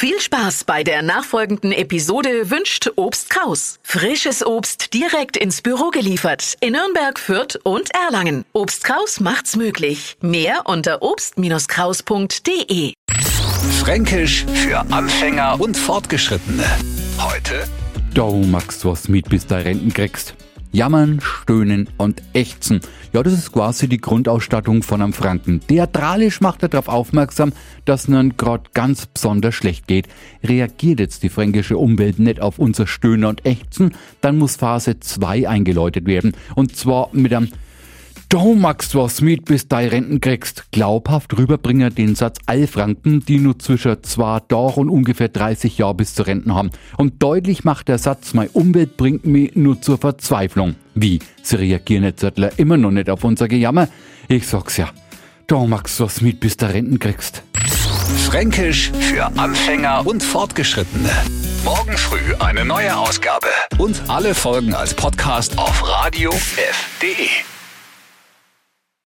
Viel Spaß bei der nachfolgenden Episode wünscht Obst Kraus. Frisches Obst direkt ins Büro geliefert in Nürnberg, Fürth und Erlangen. Obst Kraus macht's möglich. Mehr unter obst-kraus.de. Fränkisch für Anfänger und Fortgeschrittene. Heute Da magst du was mit, bis du Renten kriegst. Jammern, stöhnen und ächzen. Ja, das ist quasi die Grundausstattung von einem Franken. Theatralisch macht er darauf aufmerksam, dass nun grad ganz besonders schlecht geht. Reagiert jetzt die fränkische Umwelt nicht auf unser Stöhnen und Ächzen, dann muss Phase 2 eingeläutet werden. Und zwar mit einem Du magst was mit, bis du Renten kriegst. Glaubhaft rüberbringen den Satz all Franken, die nur zwischen zwei Jahren und ungefähr 30 Jahren bis zur Renten haben. Und deutlich macht der Satz, meine Umwelt bringt mich nur zur Verzweiflung. Wie? Sie reagieren jetzt Zettler immer noch nicht auf unser Gejammer? Ich sag's ja. Du magst was mit, bis du Renten kriegst. Fränkisch für Anfänger und Fortgeschrittene. Morgen früh eine neue Ausgabe. Und alle Folgen als Podcast auf radiof.de.